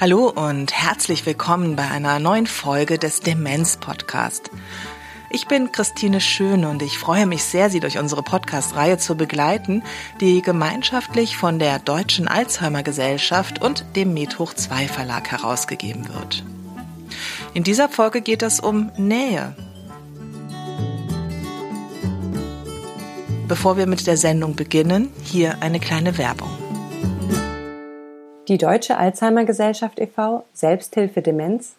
Hallo und herzlich willkommen bei einer neuen Folge des Demenz Podcast. Ich bin Christine Schön und ich freue mich sehr, Sie durch unsere Podcast-Reihe zu begleiten, die gemeinschaftlich von der Deutschen Alzheimer Gesellschaft und dem Medhoch 2 Verlag herausgegeben wird. In dieser Folge geht es um Nähe. Bevor wir mit der Sendung beginnen, hier eine kleine Werbung. Die Deutsche Alzheimer Gesellschaft e.V. Selbsthilfe Demenz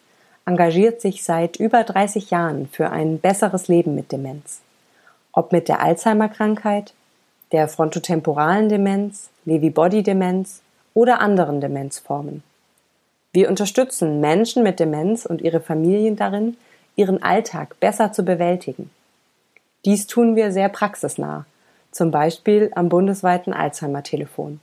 engagiert sich seit über 30 Jahren für ein besseres Leben mit Demenz. Ob mit der Alzheimer-Krankheit, der frontotemporalen Demenz, Lewy-Body-Demenz oder anderen Demenzformen. Wir unterstützen Menschen mit Demenz und ihre Familien darin, ihren Alltag besser zu bewältigen. Dies tun wir sehr praxisnah, zum Beispiel am bundesweiten Alzheimer-Telefon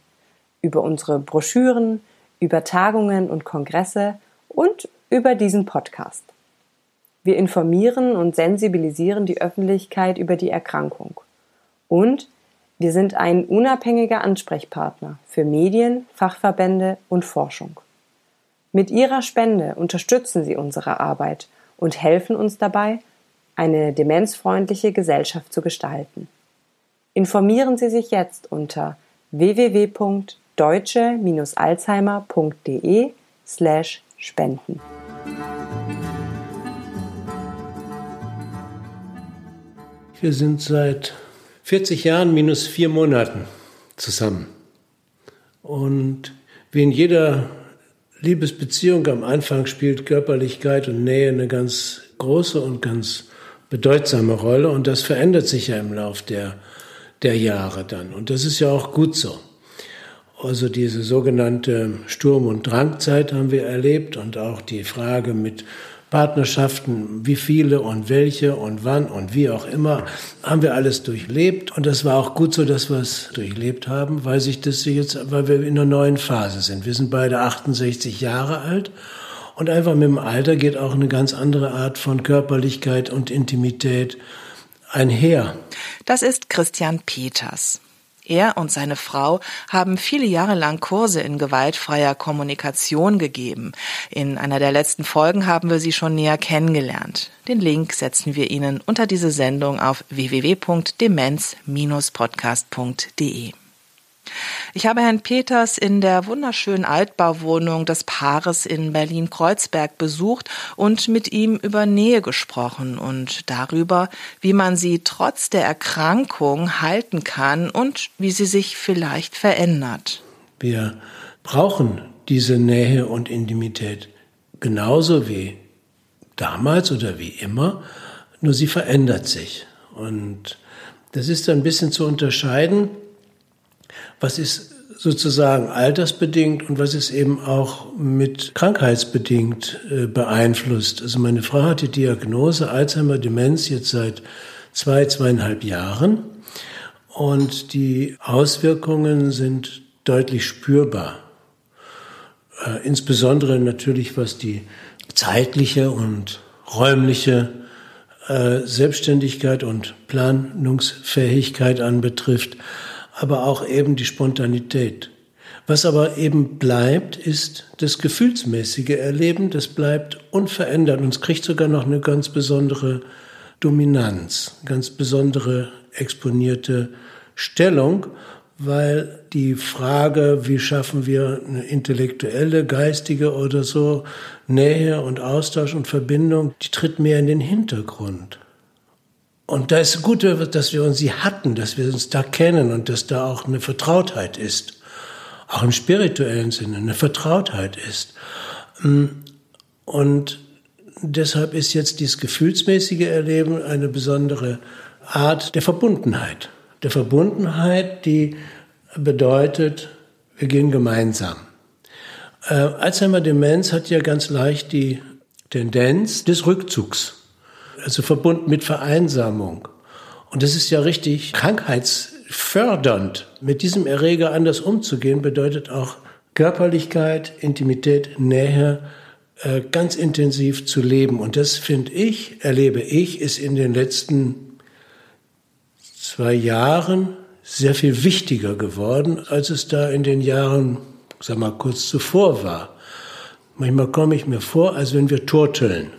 über unsere Broschüren, über Tagungen und Kongresse und über diesen Podcast. Wir informieren und sensibilisieren die Öffentlichkeit über die Erkrankung. Und wir sind ein unabhängiger Ansprechpartner für Medien, Fachverbände und Forschung. Mit Ihrer Spende unterstützen Sie unsere Arbeit und helfen uns dabei, eine demenzfreundliche Gesellschaft zu gestalten. Informieren Sie sich jetzt unter www deutsche-alzheimer.de slash spenden. Wir sind seit 40 Jahren minus vier Monaten zusammen. Und wie in jeder Liebesbeziehung am Anfang spielt Körperlichkeit und Nähe eine ganz große und ganz bedeutsame Rolle. Und das verändert sich ja im Lauf der, der Jahre dann. Und das ist ja auch gut so. Also diese sogenannte Sturm- und Drangzeit haben wir erlebt und auch die Frage mit Partnerschaften, wie viele und welche und wann und wie auch immer, haben wir alles durchlebt. Und das war auch gut so, dass wir es durchlebt haben, weil sich das jetzt, weil wir in einer neuen Phase sind. Wir sind beide 68 Jahre alt. Und einfach mit dem Alter geht auch eine ganz andere Art von Körperlichkeit und Intimität einher. Das ist Christian Peters. Er und seine Frau haben viele Jahre lang Kurse in gewaltfreier Kommunikation gegeben. In einer der letzten Folgen haben wir sie schon näher kennengelernt. Den Link setzen wir Ihnen unter diese Sendung auf www.demenz-podcast.de. Ich habe Herrn Peters in der wunderschönen Altbauwohnung des Paares in Berlin-Kreuzberg besucht und mit ihm über Nähe gesprochen und darüber, wie man sie trotz der Erkrankung halten kann und wie sie sich vielleicht verändert. Wir brauchen diese Nähe und Intimität genauso wie damals oder wie immer, nur sie verändert sich. Und das ist ein bisschen zu unterscheiden was ist sozusagen altersbedingt und was ist eben auch mit krankheitsbedingt äh, beeinflusst. Also meine Frau hat die Diagnose Alzheimer-Demenz jetzt seit zwei, zweieinhalb Jahren und die Auswirkungen sind deutlich spürbar. Äh, insbesondere natürlich was die zeitliche und räumliche äh, Selbstständigkeit und Planungsfähigkeit anbetrifft aber auch eben die Spontanität. Was aber eben bleibt, ist das gefühlsmäßige Erleben, das bleibt unverändert und es kriegt sogar noch eine ganz besondere Dominanz, ganz besondere exponierte Stellung, weil die Frage, wie schaffen wir eine intellektuelle, geistige oder so Nähe und Austausch und Verbindung, die tritt mehr in den Hintergrund. Und da ist gut, dass wir uns sie hatten, dass wir uns da kennen und dass da auch eine Vertrautheit ist. Auch im spirituellen Sinne eine Vertrautheit ist. Mm, und deshalb ist jetzt dieses gefühlsmäßige Erleben eine besondere Art der Verbundenheit. Der Verbundenheit, die bedeutet, wir gehen gemeinsam. Äh, Alzheimer-Demenz hat ja ganz leicht die Tendenz des Rückzugs also verbunden mit Vereinsamung. Und das ist ja richtig krankheitsfördernd. Mit diesem Erreger anders umzugehen, bedeutet auch Körperlichkeit, Intimität, Nähe äh, ganz intensiv zu leben. Und das finde ich, erlebe ich, ist in den letzten zwei Jahren sehr viel wichtiger geworden, als es da in den Jahren, sag mal, kurz zuvor war. Manchmal komme ich mir vor, als wenn wir turteln.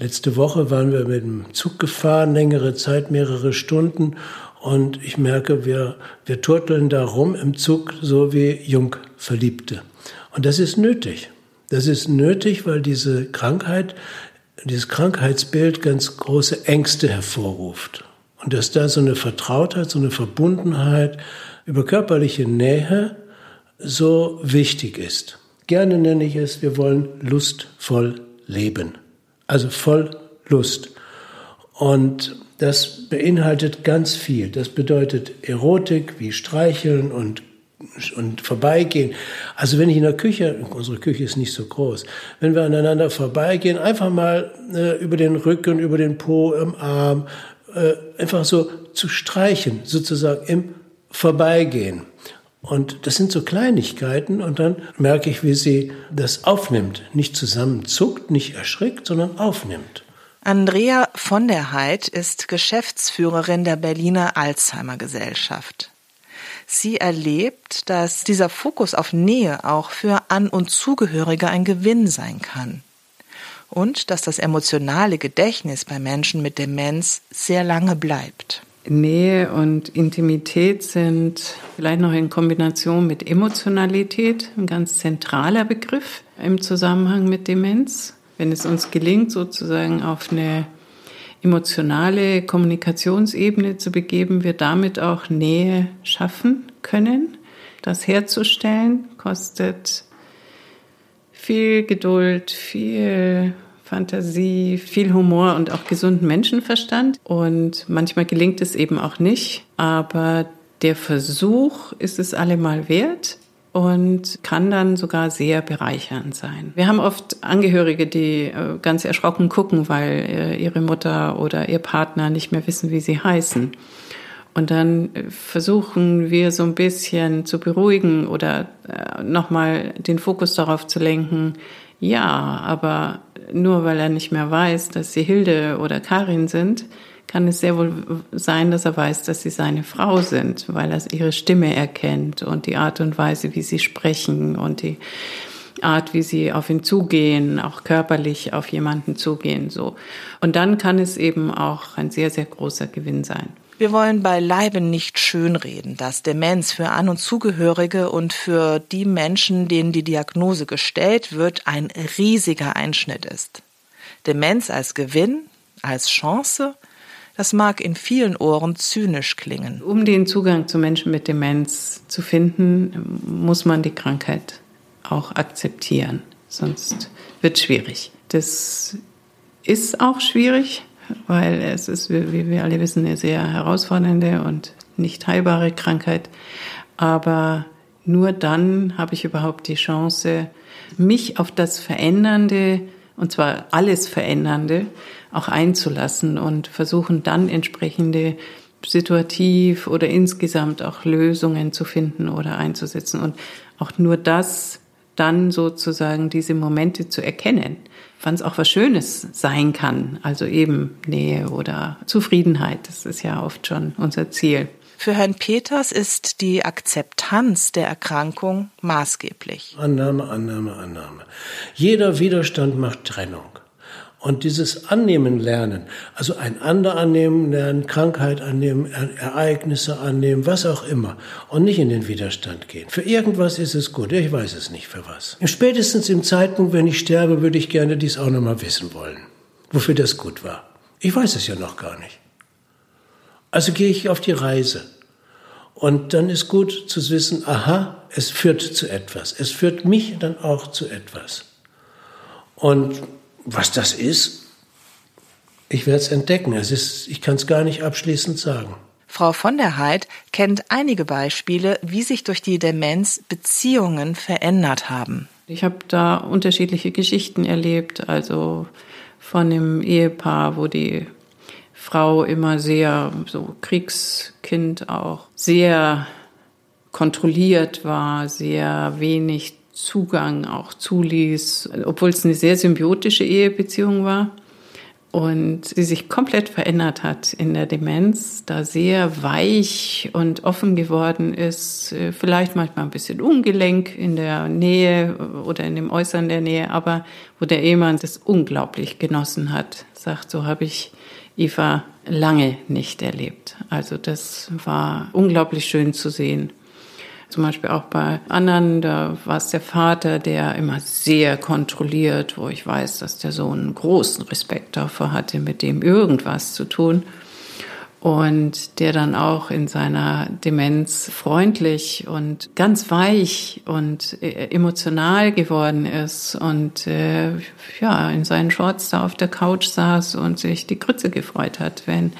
Letzte Woche waren wir mit dem Zug gefahren, längere Zeit, mehrere Stunden. Und ich merke, wir, wir turteln da rum im Zug, so wie Jungverliebte. Und das ist nötig. Das ist nötig, weil diese Krankheit, dieses Krankheitsbild ganz große Ängste hervorruft. Und dass da so eine Vertrautheit, so eine Verbundenheit über körperliche Nähe so wichtig ist. Gerne nenne ich es, wir wollen lustvoll leben. Also voll Lust. Und das beinhaltet ganz viel. Das bedeutet Erotik wie Streicheln und und vorbeigehen. Also wenn ich in der Küche, unsere Küche ist nicht so groß, wenn wir aneinander vorbeigehen, einfach mal äh, über den Rücken, über den Po, im Arm, äh, einfach so zu streichen, sozusagen im Vorbeigehen. Und das sind so Kleinigkeiten und dann merke ich, wie sie das aufnimmt. Nicht zusammenzuckt, nicht erschrickt, sondern aufnimmt. Andrea von der Heid ist Geschäftsführerin der Berliner Alzheimer Gesellschaft. Sie erlebt, dass dieser Fokus auf Nähe auch für An- und Zugehörige ein Gewinn sein kann. Und dass das emotionale Gedächtnis bei Menschen mit Demenz sehr lange bleibt. Nähe und Intimität sind vielleicht noch in Kombination mit Emotionalität ein ganz zentraler Begriff im Zusammenhang mit Demenz. Wenn es uns gelingt, sozusagen auf eine emotionale Kommunikationsebene zu begeben, wir damit auch Nähe schaffen können. Das herzustellen kostet viel Geduld, viel Fantasie, viel Humor und auch gesunden Menschenverstand. Und manchmal gelingt es eben auch nicht. Aber der Versuch ist es allemal wert und kann dann sogar sehr bereichernd sein. Wir haben oft Angehörige, die äh, ganz erschrocken gucken, weil äh, ihre Mutter oder ihr Partner nicht mehr wissen, wie sie heißen. Und dann äh, versuchen wir so ein bisschen zu beruhigen oder nochmal den Fokus darauf zu lenken, ja, aber nur weil er nicht mehr weiß, dass sie Hilde oder Karin sind, kann es sehr wohl sein, dass er weiß, dass sie seine Frau sind, weil er ihre Stimme erkennt und die Art und Weise, wie sie sprechen und die Art, wie sie auf ihn zugehen, auch körperlich auf jemanden zugehen, so. Und dann kann es eben auch ein sehr, sehr großer Gewinn sein. Wir wollen beileibe nicht schönreden, dass Demenz für An- und Zugehörige und für die Menschen, denen die Diagnose gestellt wird, ein riesiger Einschnitt ist. Demenz als Gewinn, als Chance, das mag in vielen Ohren zynisch klingen. Um den Zugang zu Menschen mit Demenz zu finden, muss man die Krankheit auch akzeptieren. Sonst wird es schwierig. Das ist auch schwierig, weil es ist, wie wir alle wissen, eine sehr herausfordernde und nicht heilbare Krankheit. Aber nur dann habe ich überhaupt die Chance, mich auf das Verändernde, und zwar alles Verändernde, auch einzulassen und versuchen dann entsprechende situativ oder insgesamt auch Lösungen zu finden oder einzusetzen und auch nur das dann sozusagen diese Momente zu erkennen, wann es auch was Schönes sein kann, also eben Nähe oder Zufriedenheit, das ist ja oft schon unser Ziel. Für Herrn Peters ist die Akzeptanz der Erkrankung maßgeblich. Annahme, Annahme, Annahme. Jeder Widerstand macht Trennung. Und dieses Annehmen lernen, also ein Ander annehmen lernen, Krankheit annehmen, Ereignisse annehmen, was auch immer. Und nicht in den Widerstand gehen. Für irgendwas ist es gut, ich weiß es nicht für was. Spätestens im Zeitpunkt, wenn ich sterbe, würde ich gerne dies auch nochmal wissen wollen. Wofür das gut war. Ich weiß es ja noch gar nicht. Also gehe ich auf die Reise. Und dann ist gut zu wissen, aha, es führt zu etwas. Es führt mich dann auch zu etwas. Und was das ist, ich werde es entdecken. Es ist, ich kann es gar nicht abschließend sagen. Frau von der Heid kennt einige Beispiele, wie sich durch die Demenz Beziehungen verändert haben. Ich habe da unterschiedliche Geschichten erlebt, also von einem Ehepaar, wo die Frau immer sehr so Kriegskind auch sehr kontrolliert war, sehr wenig Zugang auch zuließ, obwohl es eine sehr symbiotische Ehebeziehung war und sie sich komplett verändert hat in der Demenz, da sehr weich und offen geworden ist, äh, vielleicht manchmal ein bisschen ungelenk in der Nähe oder in dem Äußern der Nähe, aber wo der Ehemann das unglaublich genossen hat, sagt, so habe ich Eva lange nicht erlebt. Also das war unglaublich schön zu sehen. Zum Beispiel auch bei anderen, da war es der Vater, der immer sehr kontrolliert, wo ich weiß, dass der Sohn großen Respekt davor hatte, mit dem irgendwas zu tun. Und der dann auch in seiner Demenz freundlich und ganz weich und äh, emotional geworden ist und äh, ja, in seinen Shorts da auf der Couch saß und sich die Grütze gefreut hat, wenn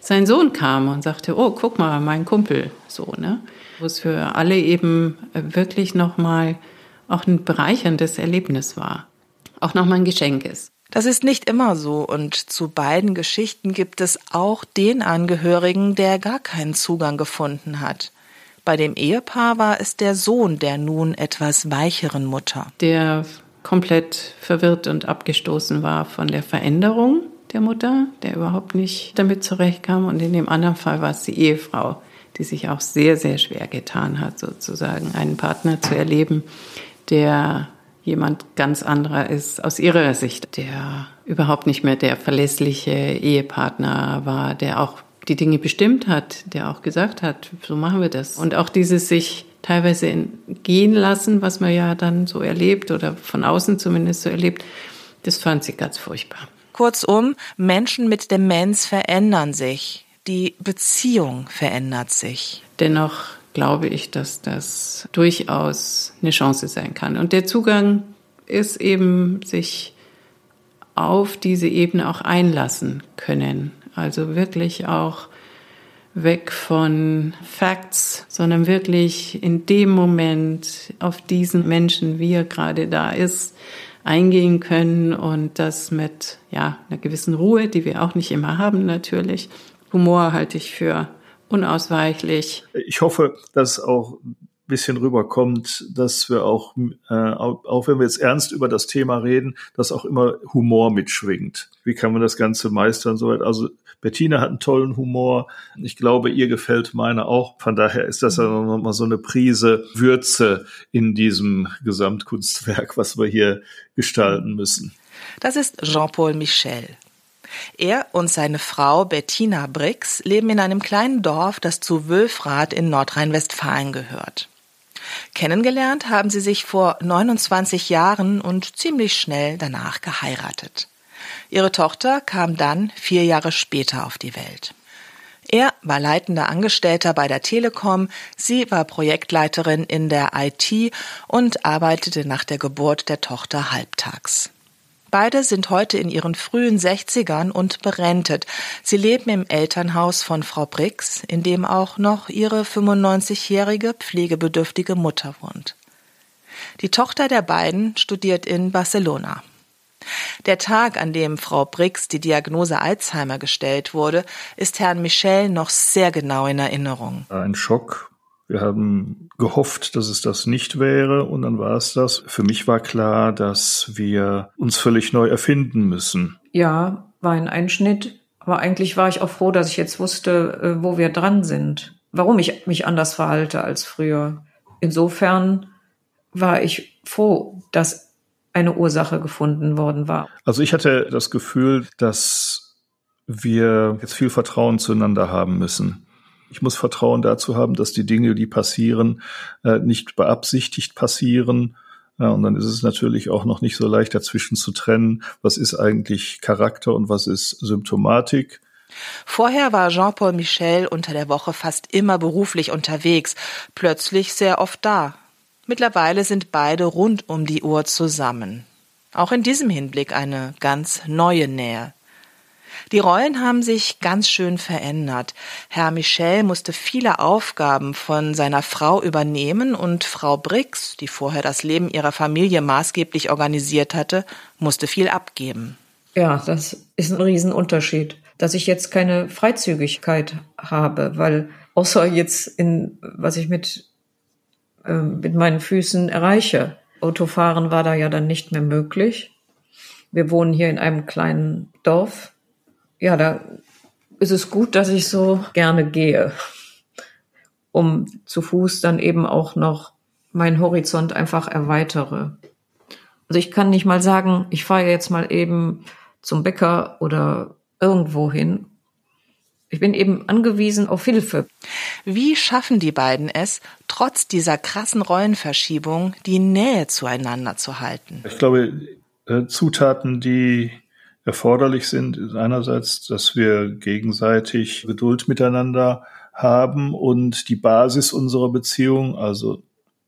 sein Sohn kam und sagte, oh, guck mal, mein Kumpel, so, ne? wo es für alle eben wirklich nochmal auch ein bereicherndes Erlebnis war. Auch nochmal ein Geschenk ist. Das ist nicht immer so und zu beiden Geschichten gibt es auch den Angehörigen, der gar keinen Zugang gefunden hat. Bei dem Ehepaar war es der Sohn der nun etwas weicheren Mutter. Der komplett verwirrt und abgestoßen war von der Veränderung der Mutter, der überhaupt nicht damit zurechtkam. Und in dem anderen Fall war es die Ehefrau, die sich auch sehr, sehr schwer getan hat, sozusagen einen Partner zu erleben, der jemand ganz anderer ist aus ihrer Sicht, der überhaupt nicht mehr der verlässliche Ehepartner war, der auch die Dinge bestimmt hat, der auch gesagt hat, so machen wir das. Und auch dieses sich teilweise gehen lassen, was man ja dann so erlebt oder von außen zumindest so erlebt, das fand sie ganz furchtbar. Kurzum, Menschen mit Demenz verändern sich die Beziehung verändert sich. Dennoch glaube ich, dass das durchaus eine Chance sein kann. Und der Zugang ist eben sich auf diese Ebene auch einlassen können. Also wirklich auch weg von Facts, sondern wirklich in dem Moment auf diesen Menschen, wie er gerade da ist, eingehen können und das mit ja, einer gewissen Ruhe, die wir auch nicht immer haben natürlich, Humor halte ich für unausweichlich. Ich hoffe, dass auch ein bisschen rüberkommt, dass wir auch, äh, auch wenn wir jetzt ernst über das Thema reden, dass auch immer Humor mitschwingt. Wie kann man das Ganze meistern? Soweit. Also Bettina hat einen tollen Humor. Ich glaube, ihr gefällt meine auch. Von daher ist das ja nochmal so eine Prise Würze in diesem Gesamtkunstwerk, was wir hier gestalten müssen. Das ist Jean-Paul Michel. Er und seine Frau Bettina Brix leben in einem kleinen Dorf, das zu Wülfrath in Nordrhein-Westfalen gehört. Kennengelernt haben sie sich vor 29 Jahren und ziemlich schnell danach geheiratet. Ihre Tochter kam dann vier Jahre später auf die Welt. Er war leitender Angestellter bei der Telekom, sie war Projektleiterin in der IT und arbeitete nach der Geburt der Tochter halbtags. Beide sind heute in ihren frühen Sechzigern und berentet. Sie leben im Elternhaus von Frau Brix, in dem auch noch ihre 95-jährige pflegebedürftige Mutter wohnt. Die Tochter der beiden studiert in Barcelona. Der Tag, an dem Frau Brix die Diagnose Alzheimer gestellt wurde, ist Herrn Michel noch sehr genau in Erinnerung. Ein Schock, wir haben gehofft, dass es das nicht wäre und dann war es das. Für mich war klar, dass wir uns völlig neu erfinden müssen. Ja, war ein Einschnitt, aber eigentlich war ich auch froh, dass ich jetzt wusste, äh, wo wir dran sind, warum ich mich anders verhalte als früher. Insofern war ich froh, dass eine Ursache gefunden worden war. Also ich hatte das Gefühl, dass wir jetzt viel Vertrauen zueinander haben müssen. Ich muss Vertrauen dazu haben, dass die Dinge, die passieren, äh, nicht beabsichtigt passieren. Ja, und dann ist es natürlich auch noch nicht so leicht dazwischen zu trennen, was ist eigentlich Charakter und was ist Symptomatik. Vorher war Jean-Paul Michel unter der Woche fast immer beruflich unterwegs, plötzlich sehr oft da. Mittlerweile sind beide rund um die Uhr zusammen. Auch in diesem Hinblick eine ganz neue Nähe. Die Rollen haben sich ganz schön verändert. Herr Michel musste viele Aufgaben von seiner Frau übernehmen und Frau Brix, die vorher das Leben ihrer Familie maßgeblich organisiert hatte, musste viel abgeben. Ja, das ist ein Riesenunterschied, dass ich jetzt keine Freizügigkeit habe, weil außer jetzt in, was ich mit, äh, mit meinen Füßen erreiche, Autofahren war da ja dann nicht mehr möglich. Wir wohnen hier in einem kleinen Dorf. Ja, da ist es gut, dass ich so gerne gehe, um zu Fuß dann eben auch noch meinen Horizont einfach erweitere. Also ich kann nicht mal sagen, ich fahre jetzt mal eben zum Bäcker oder irgendwo hin. Ich bin eben angewiesen auf Hilfe. Wie schaffen die beiden es, trotz dieser krassen Rollenverschiebung die Nähe zueinander zu halten? Ich glaube, äh, Zutaten, die erforderlich sind, ist einerseits, dass wir gegenseitig Geduld miteinander haben und die Basis unserer Beziehung, also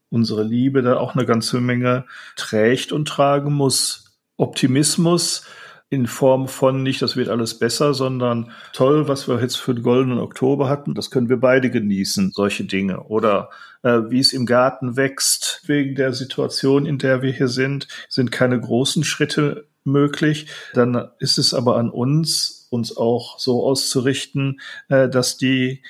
unsere Liebe, da auch eine ganze Menge trägt und tragen muss. Optimismus, in Form von nicht, das wird alles besser, sondern toll, was wir jetzt für den goldenen Oktober hatten, das können wir beide genießen, solche Dinge. Oder wie es im Garten wächst, wegen der Situation, in der wir hier sind, sind keine großen Schritte möglich. Dann ist es aber an uns, uns auch so auszurichten, äh, dass die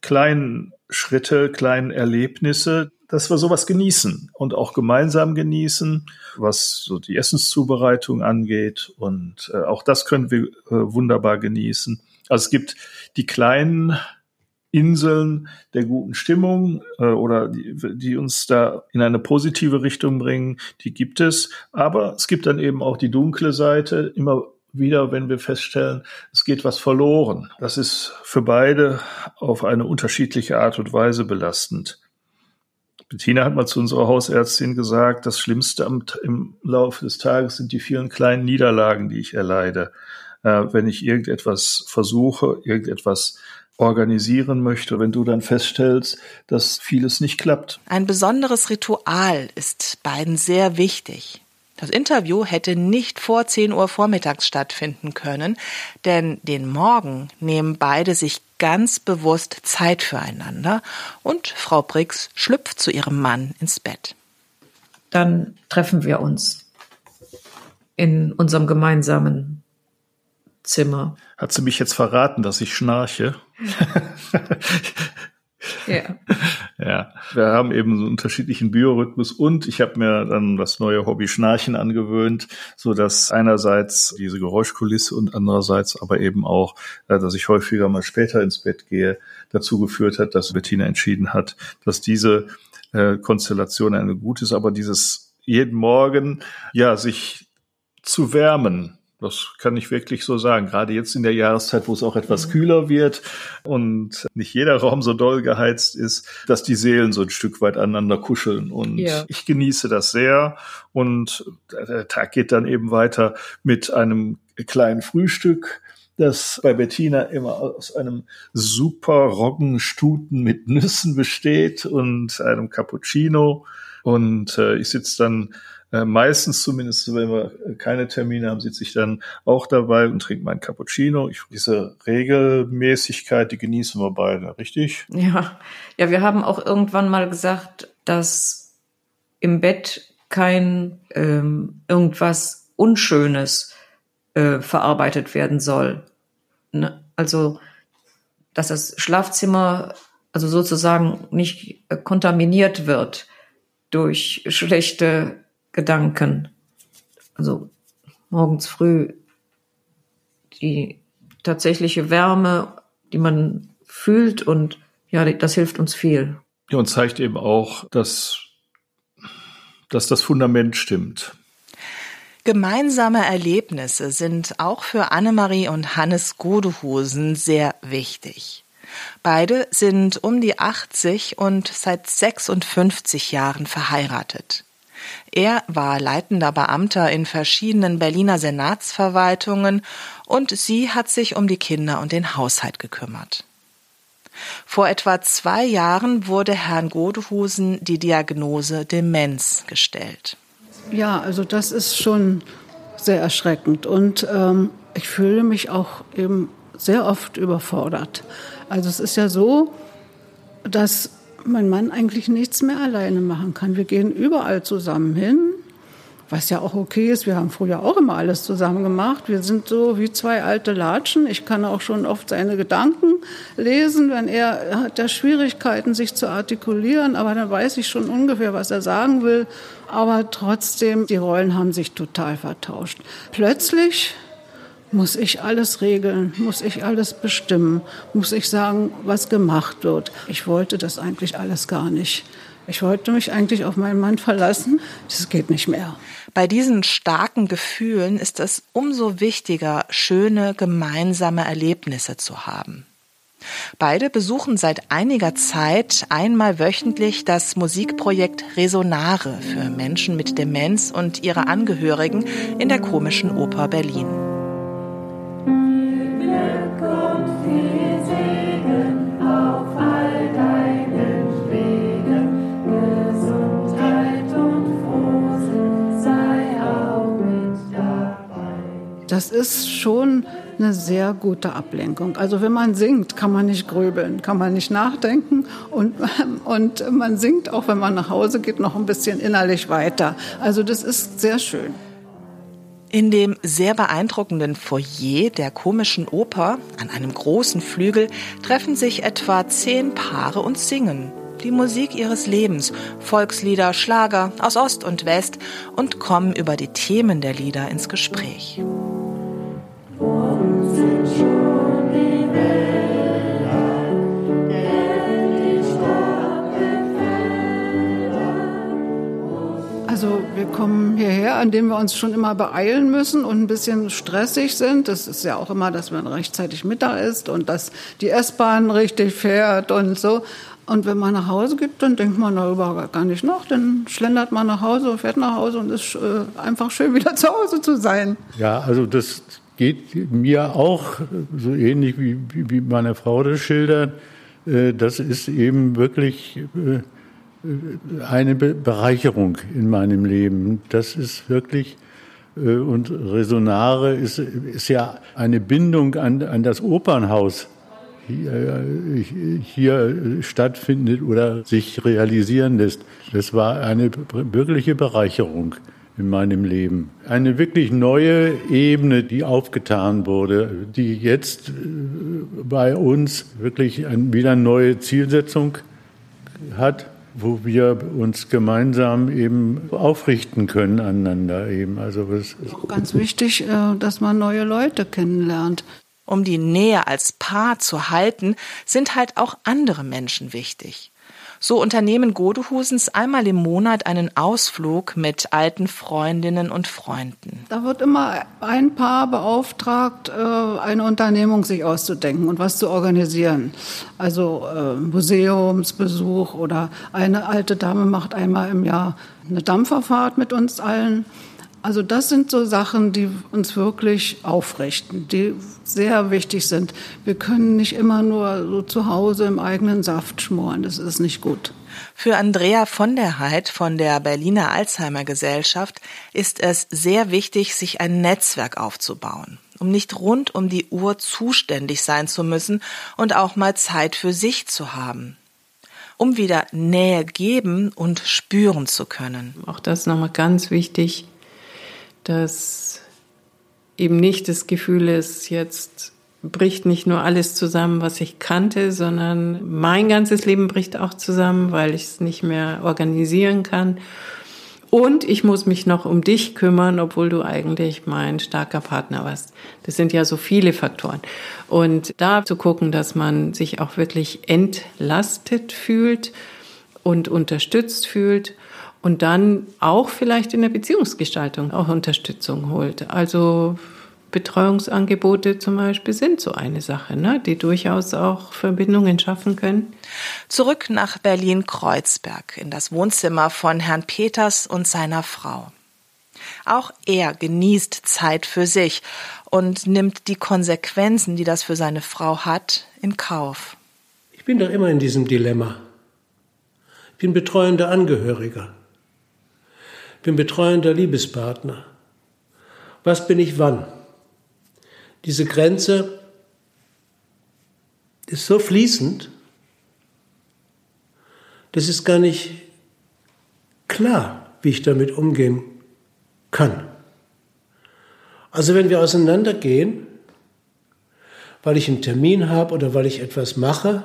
kleinen Schritte, kleinen Erlebnisse, dass wir sowas genießen und auch gemeinsam genießen, was so die Essenszubereitung angeht. Und äh, auch das können wir äh, wunderbar genießen. Also es gibt die kleinen Inseln der guten Stimmung äh, oder die, die uns da in eine positive Richtung bringen, die gibt es. Aber es gibt dann eben auch die dunkle Seite, immer wieder, wenn wir feststellen, es geht was verloren. Das ist für beide auf eine unterschiedliche Art und Weise belastend. Bettina hat mal zu unserer Hausärztin gesagt, das Schlimmste am, im Laufe des Tages sind die vielen kleinen Niederlagen, die ich erleide. Äh, wenn ich irgendetwas versuche, irgendetwas organisieren möchte, wenn du dann feststellst, dass vieles nicht klappt. Ein besonderes Ritual ist beiden sehr wichtig. Das Interview hätte nicht vor 10 Uhr vormittags stattfinden können, denn den Morgen nehmen beide sich ganz bewusst Zeit füreinander und Frau Briggs schlüpft zu ihrem Mann ins Bett. Dann treffen wir uns in unserem gemeinsamen Zimmer. Hat sie mich jetzt verraten, dass ich schnarche? Ja. ja, wir haben eben so einen unterschiedlichen Biorhythmus und ich habe mir dann das neue Hobby Schnarchen angewöhnt, so dass einerseits diese Geräuschkulisse und andererseits aber eben auch, äh, dass ich häufiger mal später ins Bett gehe, dazu geführt hat, dass Bettina entschieden hat, dass diese äh, Konstellation eine gute ist, aber dieses jeden Morgen ja sich zu wärmen, das kann ich wirklich so sagen. Gerade jetzt in der Jahreszeit, wo es auch etwas mhm. kühler wird und nicht jeder Raum so doll geheizt ist, dass die Seelen so ein Stück weit aneinander kuscheln. Und ja. ich genieße das sehr. Und der Tag geht dann eben weiter mit einem kleinen Frühstück das bei Bettina immer aus einem super Roggenstuten mit Nüssen besteht und einem Cappuccino. Und äh, ich sitze dann äh, meistens zumindest, wenn wir keine Termine haben, sitze ich dann auch dabei und trinke meinen Cappuccino. Ich, diese Regelmäßigkeit, die genießen wir beide, richtig? Ja, ja, wir haben auch irgendwann mal gesagt, dass im Bett kein ähm, irgendwas Unschönes äh, verarbeitet werden soll. Ne? Also, dass das Schlafzimmer also sozusagen nicht äh, kontaminiert wird durch schlechte Gedanken. Also morgens früh die tatsächliche Wärme, die man fühlt und ja, das hilft uns viel. Ja, und zeigt eben auch, dass, dass das Fundament stimmt. Gemeinsame Erlebnisse sind auch für Annemarie und Hannes Godehusen sehr wichtig. Beide sind um die 80 und seit 56 Jahren verheiratet. Er war leitender Beamter in verschiedenen Berliner Senatsverwaltungen und sie hat sich um die Kinder und den Haushalt gekümmert. Vor etwa zwei Jahren wurde Herrn Godehusen die Diagnose Demenz gestellt. Ja, also das ist schon sehr erschreckend und ähm, ich fühle mich auch eben sehr oft überfordert. Also es ist ja so, dass mein Mann eigentlich nichts mehr alleine machen kann. Wir gehen überall zusammen hin was ja auch okay ist. Wir haben früher auch immer alles zusammen gemacht. Wir sind so wie zwei alte Latschen. Ich kann auch schon oft seine Gedanken lesen, wenn er, er hat ja Schwierigkeiten, sich zu artikulieren, aber dann weiß ich schon ungefähr, was er sagen will. Aber trotzdem, die Rollen haben sich total vertauscht. Plötzlich muss ich alles regeln, muss ich alles bestimmen, muss ich sagen, was gemacht wird. Ich wollte das eigentlich alles gar nicht. Ich wollte mich eigentlich auf meinen Mann verlassen. Das geht nicht mehr. Bei diesen starken Gefühlen ist es umso wichtiger, schöne gemeinsame Erlebnisse zu haben. Beide besuchen seit einiger Zeit einmal wöchentlich das Musikprojekt Resonare für Menschen mit Demenz und ihre Angehörigen in der Komischen Oper Berlin. Das ist schon eine sehr gute Ablenkung. Also wenn man singt, kann man nicht grübeln, kann man nicht nachdenken und, und man singt auch, wenn man nach Hause geht, noch ein bisschen innerlich weiter. Also das ist sehr schön. In dem sehr beeindruckenden Foyer der komischen Oper an einem großen Flügel treffen sich etwa zehn Paare und singen die Musik ihres Lebens, Volkslieder, Schlager aus Ost und West und kommen über die Themen der Lieder ins Gespräch. Also wir kommen hierher, an dem wir uns schon immer beeilen müssen und ein bisschen stressig sind. Das ist ja auch immer, dass man rechtzeitig Mittag ist und dass die S-Bahn richtig fährt und so. Und wenn man nach Hause geht, dann denkt man darüber gar nicht nach. Dann schlendert man nach Hause, fährt nach Hause und ist äh, einfach schön wieder zu Hause zu sein. Ja, also das geht mir auch so ähnlich wie, wie meine Frau das schildert. Äh, das ist eben wirklich äh, eine Bereicherung in meinem Leben. Das ist wirklich äh, und Resonare ist, ist ja eine Bindung an, an das Opernhaus hier, hier stattfindet oder sich realisieren lässt. Das war eine wirkliche Bereicherung in meinem Leben. Eine wirklich neue Ebene, die aufgetan wurde, die jetzt äh, bei uns wirklich wieder eine neue Zielsetzung hat, wo wir uns gemeinsam eben aufrichten können aneinander eben. Also es ist auch ganz wichtig, äh, dass man neue Leute kennenlernt. Um die Nähe als Paar zu halten, sind halt auch andere Menschen wichtig. So unternehmen Godehusens einmal im Monat einen Ausflug mit alten Freundinnen und Freunden. Da wird immer ein Paar beauftragt, äh, eine Unternehmung sich auszudenken und was zu organisieren. Also äh, Museumsbesuch oder eine alte Dame macht einmal im Jahr eine Dampferfahrt mit uns allen. Also das sind so Sachen, die uns wirklich aufrichten, die sehr wichtig sind. Wir können nicht immer nur so zu Hause im eigenen Saft schmoren, das ist nicht gut. Für Andrea von der Heid von der Berliner Alzheimer Gesellschaft ist es sehr wichtig, sich ein Netzwerk aufzubauen, um nicht rund um die Uhr zuständig sein zu müssen und auch mal Zeit für sich zu haben um wieder Nähe geben und spüren zu können. Auch das ist nochmal ganz wichtig, dass eben nicht das Gefühl ist, jetzt bricht nicht nur alles zusammen, was ich kannte, sondern mein ganzes Leben bricht auch zusammen, weil ich es nicht mehr organisieren kann. Und ich muss mich noch um dich kümmern, obwohl du eigentlich mein starker Partner warst. Das sind ja so viele Faktoren. Und da zu gucken, dass man sich auch wirklich entlastet fühlt und unterstützt fühlt und dann auch vielleicht in der Beziehungsgestaltung auch Unterstützung holt. Also Betreuungsangebote zum Beispiel sind so eine Sache, ne, die durchaus auch Verbindungen schaffen können. Zurück nach Berlin-Kreuzberg in das Wohnzimmer von Herrn Peters und seiner Frau. Auch er genießt Zeit für sich und nimmt die Konsequenzen, die das für seine Frau hat, in Kauf. Ich bin doch immer in diesem Dilemma. Ich bin betreuender Angehöriger bin betreuender Liebespartner. Was bin ich wann? Diese Grenze ist so fließend, das ist gar nicht klar, wie ich damit umgehen kann. Also wenn wir auseinandergehen, weil ich einen Termin habe oder weil ich etwas mache,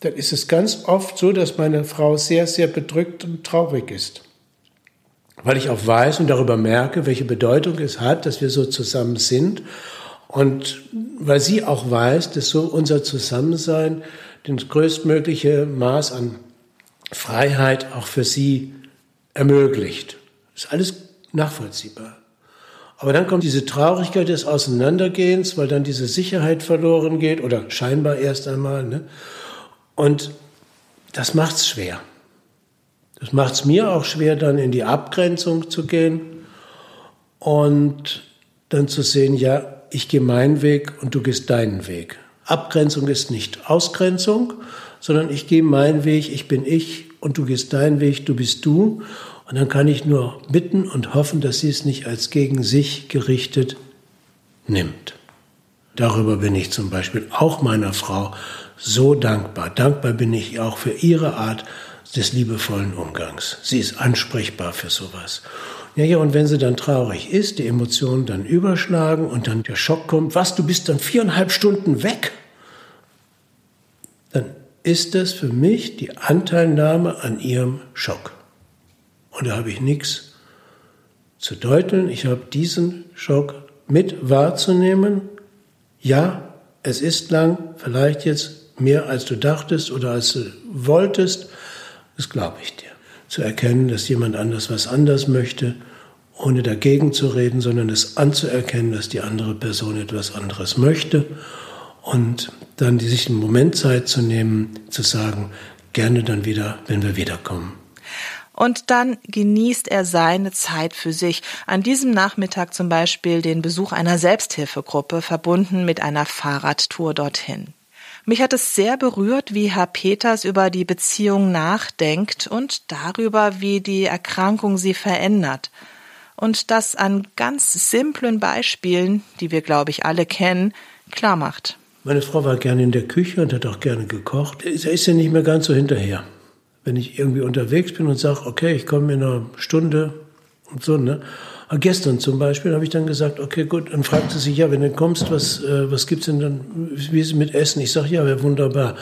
dann ist es ganz oft so, dass meine Frau sehr, sehr bedrückt und traurig ist. Weil ich auch weiß und darüber merke, welche Bedeutung es hat, dass wir so zusammen sind. Und weil sie auch weiß, dass so unser Zusammensein das größtmögliche Maß an Freiheit auch für sie ermöglicht. Ist alles nachvollziehbar. Aber dann kommt diese Traurigkeit des Auseinandergehens, weil dann diese Sicherheit verloren geht oder scheinbar erst einmal. Ne? Und das macht's schwer. Das macht's mir auch schwer, dann in die Abgrenzung zu gehen und dann zu sehen, ja, ich gehe meinen Weg und du gehst deinen Weg. Abgrenzung ist nicht Ausgrenzung, sondern ich gehe meinen Weg, ich bin ich und du gehst deinen Weg, du bist du. Und dann kann ich nur bitten und hoffen, dass sie es nicht als gegen sich gerichtet nimmt. Darüber bin ich zum Beispiel auch meiner Frau so dankbar. Dankbar bin ich auch für ihre Art des liebevollen Umgangs. Sie ist ansprechbar für sowas. Ja, ja, und wenn sie dann traurig ist, die Emotionen dann überschlagen und dann der Schock kommt, was, du bist dann viereinhalb Stunden weg? Dann ist das für mich die Anteilnahme an ihrem Schock. Und da habe ich nichts zu deuteln. Ich habe diesen Schock mit wahrzunehmen. Ja, es ist lang, vielleicht jetzt mehr als du dachtest oder als du wolltest. Das glaube ich dir. Zu erkennen, dass jemand anders was anders möchte, ohne dagegen zu reden, sondern es anzuerkennen, dass die andere Person etwas anderes möchte und dann sich einen Moment Zeit zu nehmen, zu sagen, gerne dann wieder, wenn wir wiederkommen. Und dann genießt er seine Zeit für sich. An diesem Nachmittag zum Beispiel den Besuch einer Selbsthilfegruppe, verbunden mit einer Fahrradtour dorthin. Mich hat es sehr berührt, wie Herr Peters über die Beziehung nachdenkt und darüber, wie die Erkrankung sie verändert. Und das an ganz simplen Beispielen, die wir, glaube ich, alle kennen, klar macht. Meine Frau war gerne in der Küche und hat auch gerne gekocht. Er ist ja nicht mehr ganz so hinterher wenn ich irgendwie unterwegs bin und sage, okay, ich komme in einer Stunde und so, ne? Gestern zum Beispiel habe ich dann gesagt, okay, gut, dann fragt sie sich, ja, wenn du kommst, was, äh, was gibt's denn dann, wie ist es mit Essen? Ich sage, ja, wäre wunderbar.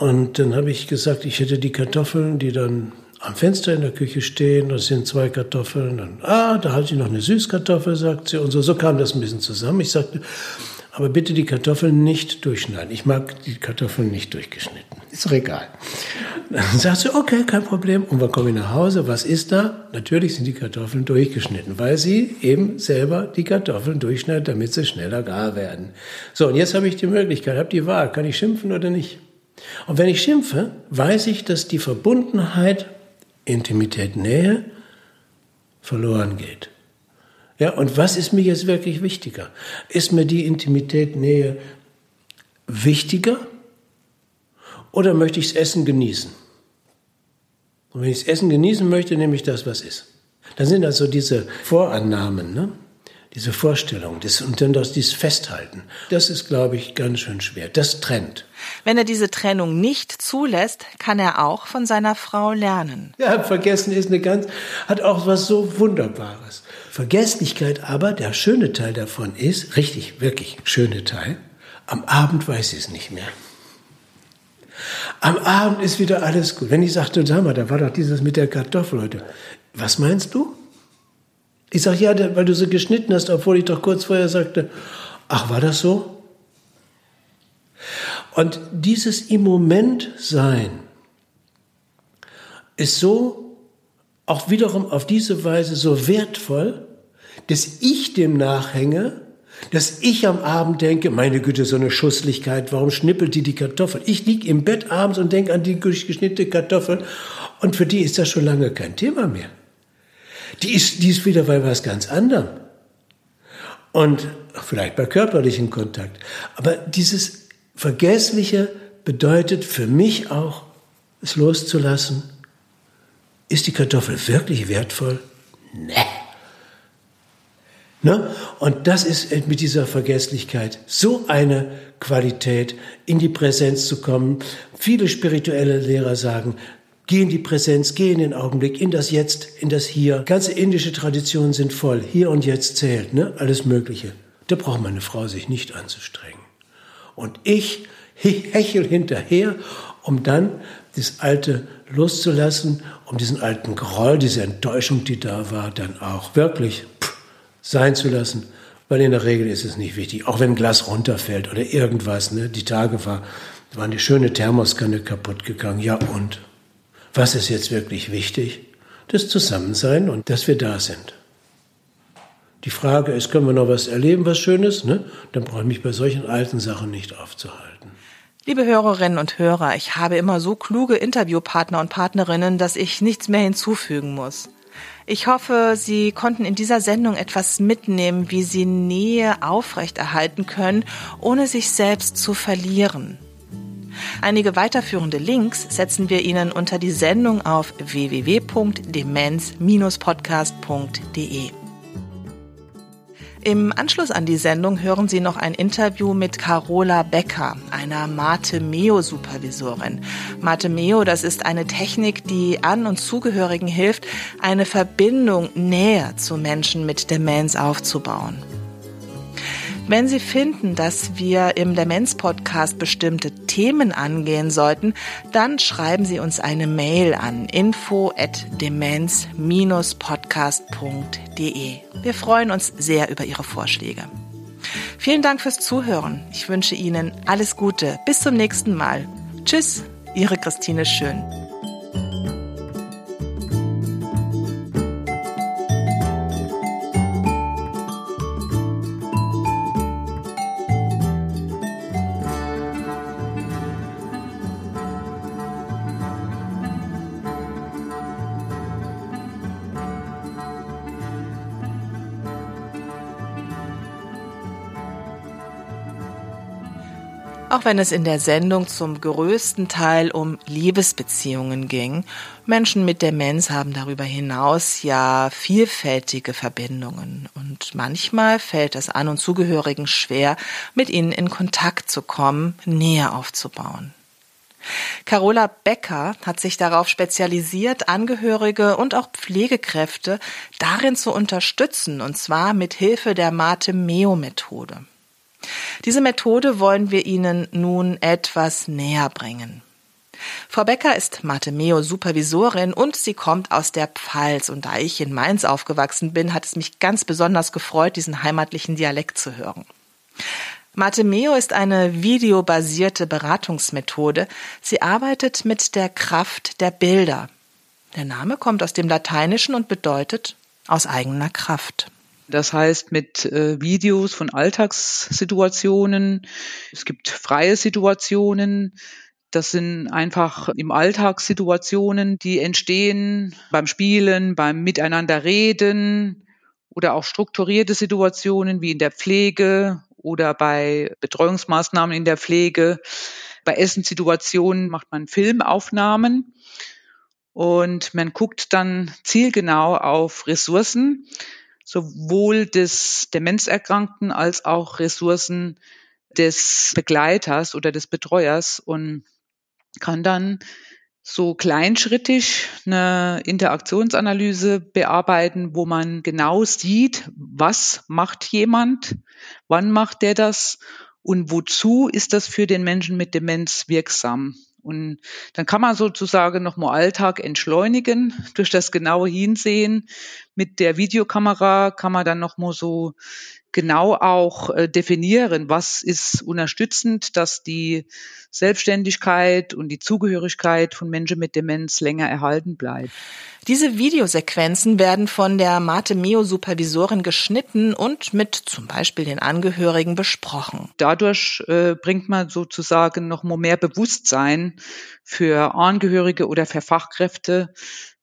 Und dann habe ich gesagt, ich hätte die Kartoffeln, die dann am Fenster in der Küche stehen, das sind zwei Kartoffeln. Dann, ah, da hatte ich noch eine Süßkartoffel, sagt sie. Und so, so kam das ein bisschen zusammen. Ich sagte, aber bitte die Kartoffeln nicht durchschneiden. Ich mag die Kartoffeln nicht durchgeschnitten. Ist doch egal. Dann sagt sie, okay, kein Problem. Und wir kommen nach Hause. Was ist da? Natürlich sind die Kartoffeln durchgeschnitten, weil sie eben selber die Kartoffeln durchschneidet, damit sie schneller gar werden. So, und jetzt habe ich die Möglichkeit, habe die Wahl. Kann ich schimpfen oder nicht? Und wenn ich schimpfe, weiß ich, dass die Verbundenheit, Intimität, Nähe verloren geht. Ja, und was ist mir jetzt wirklich wichtiger? Ist mir die Intimität, Nähe wichtiger oder möchte ich das Essen genießen? Und wenn ich das Essen genießen möchte, nehme ich das, was ist. Dann sind also diese Vorannahmen, ne? diese Vorstellung das, und dann das dieses Festhalten. Das ist, glaube ich, ganz schön schwer. Das trennt. Wenn er diese Trennung nicht zulässt, kann er auch von seiner Frau lernen. Ja, vergessen ist eine ganz, hat auch was so Wunderbares. Vergesslichkeit aber, der schöne Teil davon ist, richtig, wirklich schöne Teil, am Abend weiß ich es nicht mehr. Am Abend ist wieder alles gut. Wenn ich sagte, sag mal, da war doch dieses mit der Kartoffel heute. Was meinst du? Ich sage, ja, weil du sie geschnitten hast, obwohl ich doch kurz vorher sagte, ach, war das so? Und dieses im Moment sein ist so, auch wiederum auf diese Weise so wertvoll, dass ich dem nachhänge, dass ich am Abend denke, meine Güte, so eine Schusslichkeit, warum schnippelt die die Kartoffel? Ich lieg im Bett abends und denke an die geschnittene Kartoffel und für die ist das schon lange kein Thema mehr. Die ist, die ist wieder bei was ganz anderem. Und vielleicht bei körperlichem Kontakt. Aber dieses Vergessliche bedeutet für mich auch, es loszulassen. Ist die Kartoffel wirklich wertvoll? Nee. Ne? Und das ist mit dieser Vergesslichkeit so eine Qualität, in die Präsenz zu kommen. Viele spirituelle Lehrer sagen, Geh in die Präsenz, geh in den Augenblick, in das Jetzt, in das Hier. Ganze indische Traditionen sind voll. Hier und jetzt zählt, ne? Alles Mögliche. Da braucht meine Frau sich nicht anzustrengen. Und ich hechel hinterher, um dann das Alte loszulassen, um diesen alten Groll, diese Enttäuschung, die da war, dann auch wirklich pff, sein zu lassen. Weil in der Regel ist es nicht wichtig. Auch wenn ein Glas runterfällt oder irgendwas. Ne? Die Tage war, war eine schöne Thermoskanne kaputt gegangen. Ja und? Was ist jetzt wirklich wichtig? Das Zusammensein und dass wir da sind. Die Frage ist, können wir noch was erleben, was Schönes? Ne? Dann brauche ich mich bei solchen alten Sachen nicht aufzuhalten. Liebe Hörerinnen und Hörer, ich habe immer so kluge Interviewpartner und Partnerinnen, dass ich nichts mehr hinzufügen muss. Ich hoffe, Sie konnten in dieser Sendung etwas mitnehmen, wie Sie Nähe aufrechterhalten können, ohne sich selbst zu verlieren. Einige weiterführende Links setzen wir Ihnen unter die Sendung auf www.demenz-podcast.de. Im Anschluss an die Sendung hören Sie noch ein Interview mit Carola Becker, einer Mate Meo Supervisorin. Mate Meo, das ist eine Technik, die An- und Zugehörigen hilft, eine Verbindung näher zu Menschen mit Demenz aufzubauen. Wenn Sie finden, dass wir im Demenz-Podcast bestimmte Themen angehen sollten, dann schreiben Sie uns eine Mail an info@demenz-podcast.de. Wir freuen uns sehr über Ihre Vorschläge. Vielen Dank fürs Zuhören. Ich wünsche Ihnen alles Gute. Bis zum nächsten Mal. Tschüss, Ihre Christine Schön. Auch wenn es in der Sendung zum größten Teil um Liebesbeziehungen ging, Menschen mit Demenz haben darüber hinaus ja vielfältige Verbindungen und manchmal fällt es An- und Zugehörigen schwer, mit ihnen in Kontakt zu kommen, Nähe aufzubauen. Carola Becker hat sich darauf spezialisiert, Angehörige und auch Pflegekräfte darin zu unterstützen, und zwar mit Hilfe der Mate-Meo-Methode. Diese Methode wollen wir Ihnen nun etwas näher bringen. Frau Becker ist Mathemeo Supervisorin und sie kommt aus der Pfalz. Und da ich in Mainz aufgewachsen bin, hat es mich ganz besonders gefreut, diesen heimatlichen Dialekt zu hören. Mathemeo ist eine videobasierte Beratungsmethode. Sie arbeitet mit der Kraft der Bilder. Der Name kommt aus dem Lateinischen und bedeutet aus eigener Kraft. Das heißt mit äh, Videos von Alltagssituationen. Es gibt freie Situationen. Das sind einfach im Alltag Situationen, die entstehen beim Spielen, beim Miteinander reden oder auch strukturierte Situationen wie in der Pflege oder bei Betreuungsmaßnahmen in der Pflege. Bei Essenssituationen macht man Filmaufnahmen und man guckt dann zielgenau auf Ressourcen sowohl des Demenzerkrankten als auch Ressourcen des Begleiters oder des Betreuers und kann dann so kleinschrittig eine Interaktionsanalyse bearbeiten, wo man genau sieht, was macht jemand, wann macht der das und wozu ist das für den Menschen mit Demenz wirksam. Und dann kann man sozusagen nochmal Alltag entschleunigen durch das genaue Hinsehen. Mit der Videokamera kann man dann nochmal so genau auch äh, definieren, was ist unterstützend, dass die Selbstständigkeit und die Zugehörigkeit von Menschen mit Demenz länger erhalten bleibt. Diese Videosequenzen werden von der Mate Meo Supervisorin geschnitten und mit zum Beispiel den Angehörigen besprochen. Dadurch äh, bringt man sozusagen noch mal mehr Bewusstsein für Angehörige oder für Fachkräfte,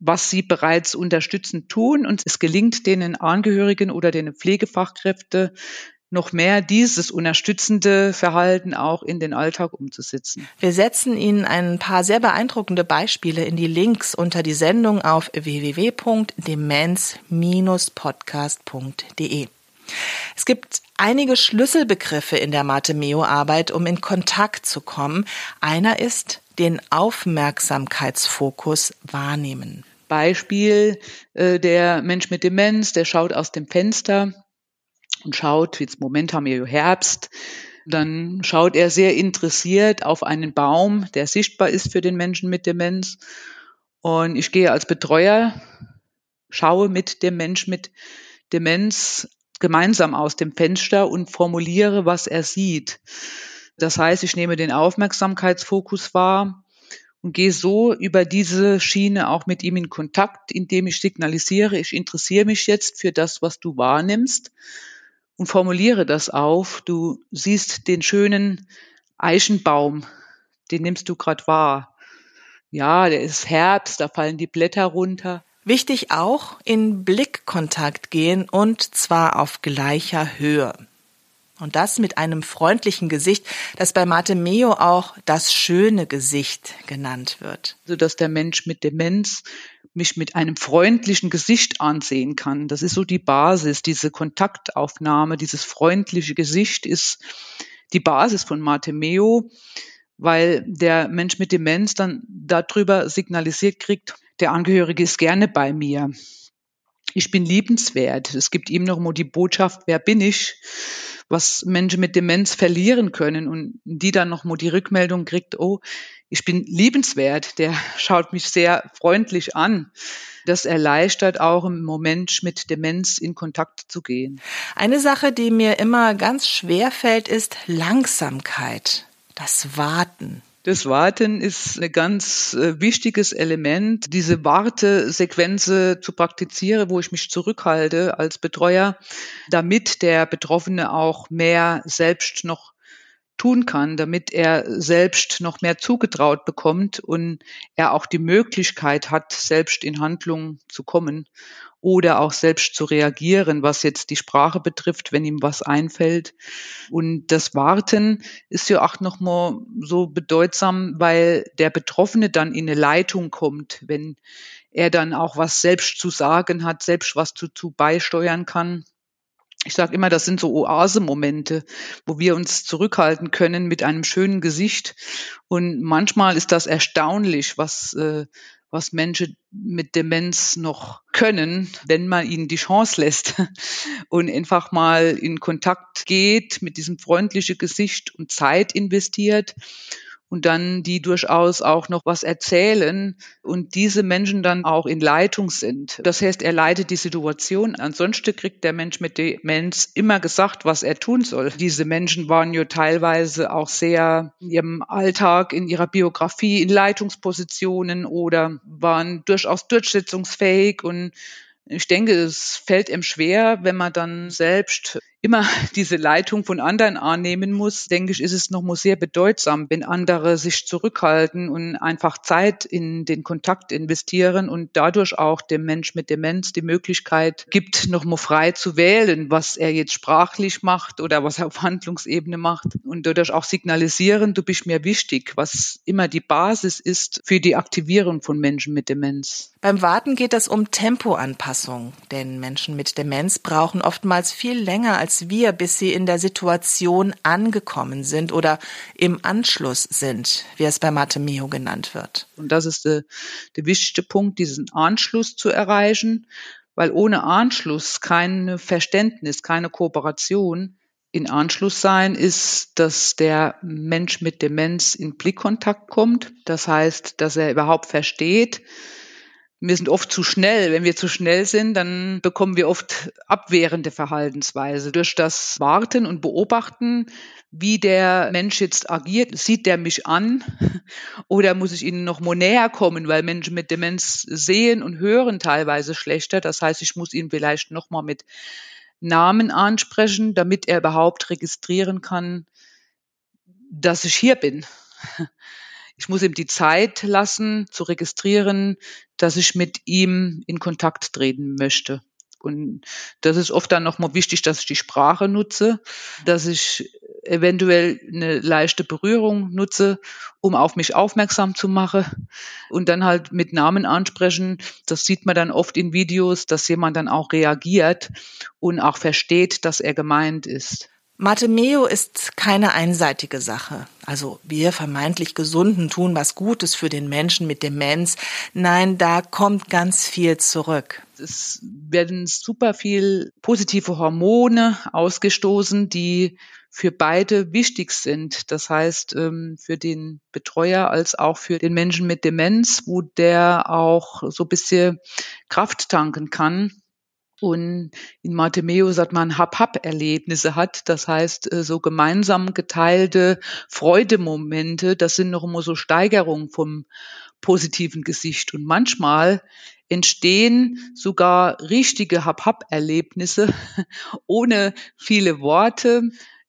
was sie bereits unterstützend tun. Und es gelingt den Angehörigen oder den Pflegefachkräfte noch mehr dieses unterstützende Verhalten auch in den Alltag umzusetzen. Wir setzen Ihnen ein paar sehr beeindruckende Beispiele in die Links unter die Sendung auf www.demenz-podcast.de. Es gibt einige Schlüsselbegriffe in der Mathemeo-Arbeit, um in Kontakt zu kommen. Einer ist den Aufmerksamkeitsfokus wahrnehmen. Beispiel, äh, der Mensch mit Demenz, der schaut aus dem Fenster und schaut, jetzt Moment haben wir Herbst, dann schaut er sehr interessiert auf einen Baum, der sichtbar ist für den Menschen mit Demenz. Und ich gehe als Betreuer, schaue mit dem Mensch mit Demenz gemeinsam aus dem Fenster und formuliere, was er sieht. Das heißt, ich nehme den Aufmerksamkeitsfokus wahr und gehe so über diese Schiene auch mit ihm in Kontakt, indem ich signalisiere, ich interessiere mich jetzt für das, was du wahrnimmst und formuliere das auf. Du siehst den schönen Eichenbaum, den nimmst du gerade wahr. Ja, der ist Herbst, da fallen die Blätter runter. Wichtig auch in Blickkontakt gehen und zwar auf gleicher Höhe. Und das mit einem freundlichen Gesicht, das bei Mate Meo auch das schöne Gesicht genannt wird. So dass der Mensch mit Demenz mich mit einem freundlichen Gesicht ansehen kann. Das ist so die Basis, diese Kontaktaufnahme, dieses freundliche Gesicht ist die Basis von Mate Meo, weil der Mensch mit Demenz dann darüber signalisiert kriegt, der Angehörige ist gerne bei mir ich bin liebenswert. Es gibt ihm noch mal die Botschaft, wer bin ich, was Menschen mit Demenz verlieren können und die dann noch mal die Rückmeldung kriegt, oh, ich bin liebenswert. Der schaut mich sehr freundlich an. Das erleichtert auch im Moment mit Demenz in Kontakt zu gehen. Eine Sache, die mir immer ganz schwer fällt, ist Langsamkeit, das Warten. Das Warten ist ein ganz äh, wichtiges Element, diese Wartesequenze zu praktizieren, wo ich mich zurückhalte als Betreuer, damit der Betroffene auch mehr selbst noch tun kann, damit er selbst noch mehr zugetraut bekommt und er auch die Möglichkeit hat, selbst in Handlung zu kommen oder auch selbst zu reagieren, was jetzt die Sprache betrifft, wenn ihm was einfällt. Und das Warten ist ja auch nochmal so bedeutsam, weil der Betroffene dann in eine Leitung kommt, wenn er dann auch was selbst zu sagen hat, selbst was zu, zu beisteuern kann ich sage immer, das sind so Oase-Momente, wo wir uns zurückhalten können mit einem schönen Gesicht. Und manchmal ist das erstaunlich, was, äh, was Menschen mit Demenz noch können, wenn man ihnen die Chance lässt und einfach mal in Kontakt geht mit diesem freundlichen Gesicht und Zeit investiert und dann die durchaus auch noch was erzählen und diese Menschen dann auch in Leitung sind. Das heißt, er leitet die Situation. Ansonsten kriegt der Mensch mit Demenz immer gesagt, was er tun soll. Diese Menschen waren ja teilweise auch sehr in ihrem Alltag, in ihrer Biografie in Leitungspositionen oder waren durchaus durchsetzungsfähig und ich denke, es fällt ihm schwer, wenn man dann selbst immer diese Leitung von anderen annehmen muss, denke ich, ist es nochmal sehr bedeutsam, wenn andere sich zurückhalten und einfach Zeit in den Kontakt investieren und dadurch auch dem Mensch mit Demenz die Möglichkeit gibt, nochmal frei zu wählen, was er jetzt sprachlich macht oder was er auf Handlungsebene macht und dadurch auch signalisieren, du bist mir wichtig, was immer die Basis ist für die Aktivierung von Menschen mit Demenz. Beim Warten geht es um Tempoanpassung, denn Menschen mit Demenz brauchen oftmals viel länger als als wir, bis sie in der Situation angekommen sind oder im Anschluss sind, wie es bei Matemeo genannt wird. Und das ist der, der wichtigste Punkt, diesen Anschluss zu erreichen, weil ohne Anschluss kein Verständnis, keine Kooperation in Anschluss sein ist, dass der Mensch mit Demenz in Blickkontakt kommt. Das heißt, dass er überhaupt versteht, wir sind oft zu schnell. Wenn wir zu schnell sind, dann bekommen wir oft abwehrende Verhaltensweise. Durch das Warten und Beobachten, wie der Mensch jetzt agiert, sieht der mich an oder muss ich ihnen noch mal näher kommen, weil Menschen mit Demenz sehen und hören teilweise schlechter. Das heißt, ich muss ihn vielleicht noch mal mit Namen ansprechen, damit er überhaupt registrieren kann, dass ich hier bin. Ich muss ihm die Zeit lassen, zu registrieren, dass ich mit ihm in Kontakt treten möchte. Und das ist oft dann nochmal wichtig, dass ich die Sprache nutze, dass ich eventuell eine leichte Berührung nutze, um auf mich aufmerksam zu machen und dann halt mit Namen ansprechen. Das sieht man dann oft in Videos, dass jemand dann auch reagiert und auch versteht, dass er gemeint ist. Matemeo ist keine einseitige Sache. Also wir vermeintlich Gesunden tun was Gutes für den Menschen mit Demenz. Nein, da kommt ganz viel zurück. Es werden super viel positive Hormone ausgestoßen, die für beide wichtig sind. Das heißt, ähm, für den Betreuer als auch für den Menschen mit Demenz, wo der auch so ein bisschen Kraft tanken kann und in Martimeo sagt man Hab-Hab-Erlebnisse hat. Das heißt, äh, so gemeinsam geteilte Freudemomente, das sind noch immer so Steigerungen vom positiven Gesicht. Und manchmal entstehen sogar richtige Hab-Hab-Erlebnisse ohne viele Worte.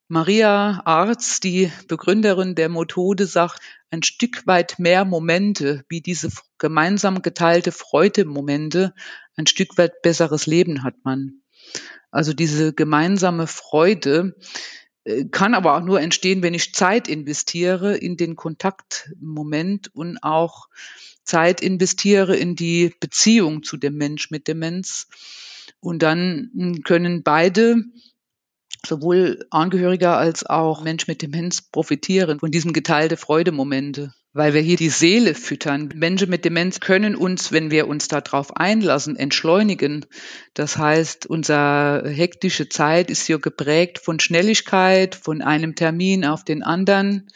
Maria Arz, die Begründerin der Methode, sagt, ein Stück weit mehr Momente, wie diese gemeinsam geteilte Freude-Momente, ein Stück weit besseres Leben hat man. Also diese gemeinsame Freude äh, kann aber auch nur entstehen, wenn ich Zeit investiere in den Kontaktmoment und auch Zeit investiere in die Beziehung zu dem Mensch mit Demenz. Und dann hm, können beide sowohl Angehöriger als auch Mensch mit Demenz profitieren von diesem geteilte Freudemomente weil wir hier die Seele füttern. Menschen mit Demenz können uns, wenn wir uns darauf einlassen, entschleunigen. Das heißt, unsere hektische Zeit ist hier geprägt von Schnelligkeit, von einem Termin auf den anderen.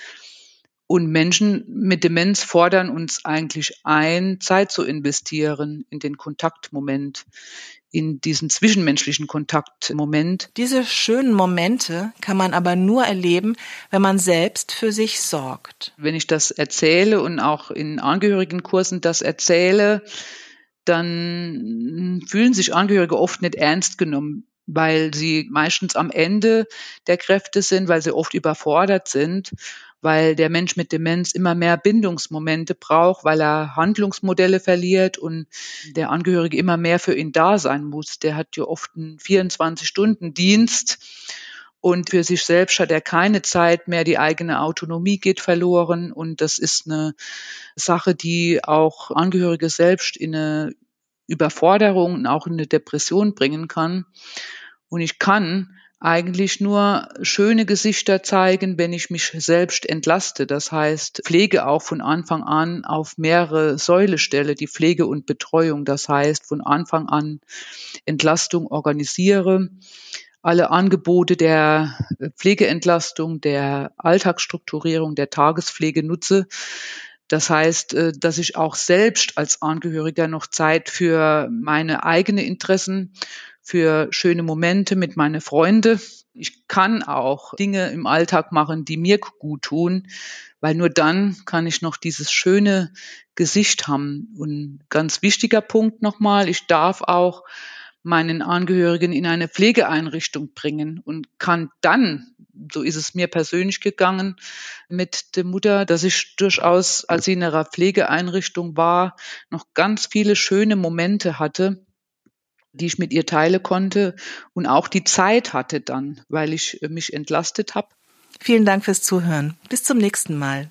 Und Menschen mit Demenz fordern uns eigentlich ein, Zeit zu investieren in den Kontaktmoment, in diesen zwischenmenschlichen Kontaktmoment. Diese schönen Momente kann man aber nur erleben, wenn man selbst für sich sorgt. Wenn ich das erzähle und auch in Angehörigenkursen das erzähle, dann fühlen sich Angehörige oft nicht ernst genommen, weil sie meistens am Ende der Kräfte sind, weil sie oft überfordert sind weil der Mensch mit Demenz immer mehr Bindungsmomente braucht, weil er Handlungsmodelle verliert und der Angehörige immer mehr für ihn da sein muss. Der hat ja oft einen 24-Stunden-Dienst und für sich selbst hat er keine Zeit mehr, die eigene Autonomie geht verloren und das ist eine Sache, die auch Angehörige selbst in eine Überforderung und auch in eine Depression bringen kann. Und ich kann eigentlich nur schöne Gesichter zeigen, wenn ich mich selbst entlaste. Das heißt, Pflege auch von Anfang an auf mehrere Säule stelle, die Pflege und Betreuung. Das heißt, von Anfang an Entlastung organisiere, alle Angebote der Pflegeentlastung, der Alltagsstrukturierung, der Tagespflege nutze. Das heißt, äh, dass ich auch selbst als Angehöriger noch Zeit für meine eigenen Interessen, für schöne Momente mit meinen Freunden. Ich kann auch Dinge im Alltag machen, die mir gut tun, weil nur dann kann ich noch dieses schöne Gesicht haben. Und ganz wichtiger Punkt nochmal, ich darf auch meinen Angehörigen in eine Pflegeeinrichtung bringen und kann dann, so ist es mir persönlich gegangen mit der Mutter, dass ich durchaus, als sie in einer Pflegeeinrichtung war, noch ganz viele schöne Momente hatte, die ich mit ihr teile konnte und auch die Zeit hatte dann, weil ich mich entlastet habe. Vielen Dank fürs Zuhören. Bis zum nächsten Mal.